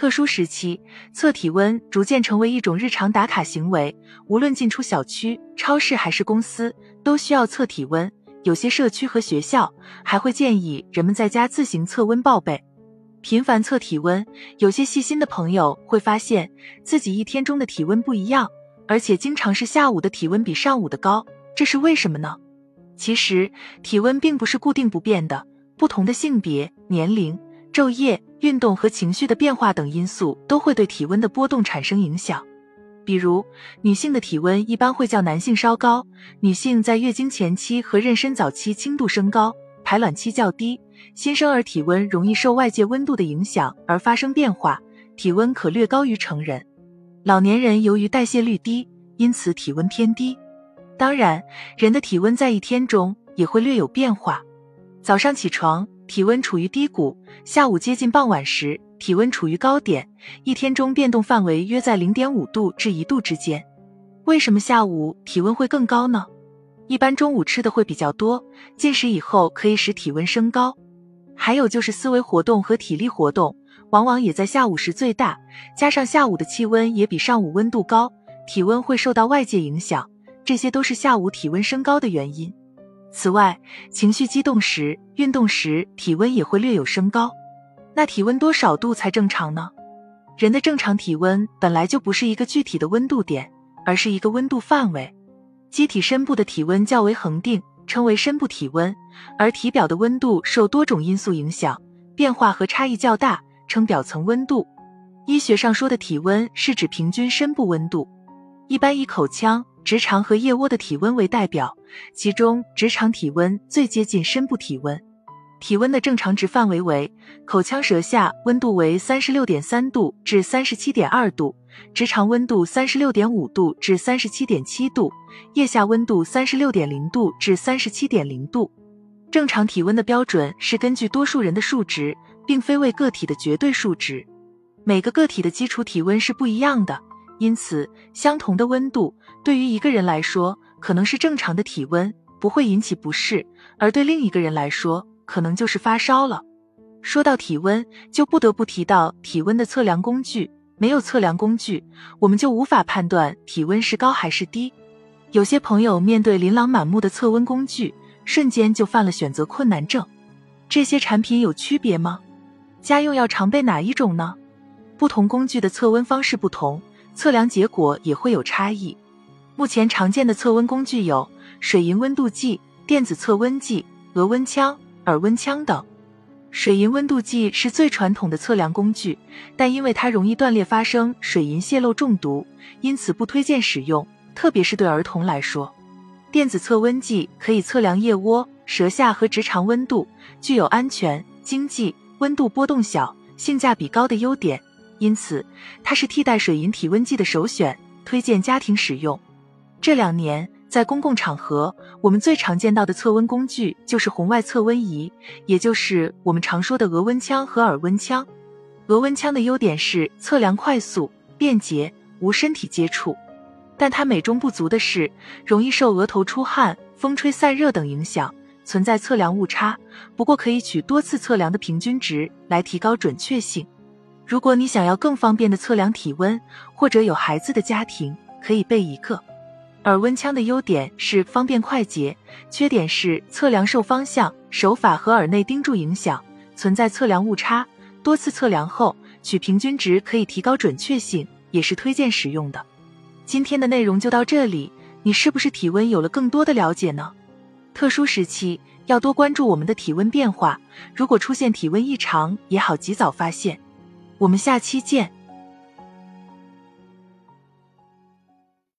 特殊时期，测体温逐渐成为一种日常打卡行为，无论进出小区、超市还是公司，都需要测体温。有些社区和学校还会建议人们在家自行测温报备。频繁测体温，有些细心的朋友会发现自己一天中的体温不一样，而且经常是下午的体温比上午的高，这是为什么呢？其实体温并不是固定不变的，不同的性别、年龄。昼夜、运动和情绪的变化等因素都会对体温的波动产生影响。比如，女性的体温一般会较男性稍高。女性在月经前期和妊娠早期轻度升高，排卵期较低，新生儿体温容易受外界温度的影响而发生变化，体温可略高于成人。老年人由于代谢率低，因此体温偏低。当然，人的体温在一天中也会略有变化。早上起床。体温处于低谷，下午接近傍晚时，体温处于高点，一天中变动范围约在零点五度至一度之间。为什么下午体温会更高呢？一般中午吃的会比较多，进食以后可以使体温升高。还有就是思维活动和体力活动，往往也在下午时最大，加上下午的气温也比上午温度高，体温会受到外界影响，这些都是下午体温升高的原因。此外，情绪激动时、运动时，体温也会略有升高。那体温多少度才正常呢？人的正常体温本来就不是一个具体的温度点，而是一个温度范围。机体深部的体温较为恒定，称为深部体温；而体表的温度受多种因素影响，变化和差异较大，称表层温度。医学上说的体温是指平均深部温度，一般以口腔。直肠和腋窝的体温为代表，其中直肠体温最接近深部体温。体温的正常值范围为：口腔舌下温度为三十六点三度至三十七点二度，直肠温度三十六点五度至三十七点七度，腋下温度三十六点零度至三十七点零度。正常体温的标准是根据多数人的数值，并非为个体的绝对数值。每个个体的基础体温是不一样的。因此，相同的温度对于一个人来说可能是正常的体温，不会引起不适；而对另一个人来说，可能就是发烧了。说到体温，就不得不提到体温的测量工具。没有测量工具，我们就无法判断体温是高还是低。有些朋友面对琳琅满目的测温工具，瞬间就犯了选择困难症。这些产品有区别吗？家用要常备哪一种呢？不同工具的测温方式不同。测量结果也会有差异。目前常见的测温工具有水银温度计、电子测温计、额温枪、耳温枪等。水银温度计是最传统的测量工具，但因为它容易断裂发生水银泄漏中毒，因此不推荐使用，特别是对儿童来说。电子测温计可以测量腋窝、舌下和直肠温度，具有安全、经济、温度波动小、性价比高的优点。因此，它是替代水银体温计的首选，推荐家庭使用。这两年，在公共场合，我们最常见到的测温工具就是红外测温仪，也就是我们常说的额温枪和耳温枪。额温枪的优点是测量快速、便捷、无身体接触，但它美中不足的是，容易受额头出汗、风吹散热等影响，存在测量误差。不过，可以取多次测量的平均值来提高准确性。如果你想要更方便的测量体温，或者有孩子的家庭，可以备一个。耳温枪的优点是方便快捷，缺点是测量受方向、手法和耳内钉住影响，存在测量误差。多次测量后取平均值可以提高准确性，也是推荐使用的。今天的内容就到这里，你是不是体温有了更多的了解呢？特殊时期要多关注我们的体温变化，如果出现体温异常，也好及早发现。我们下期见。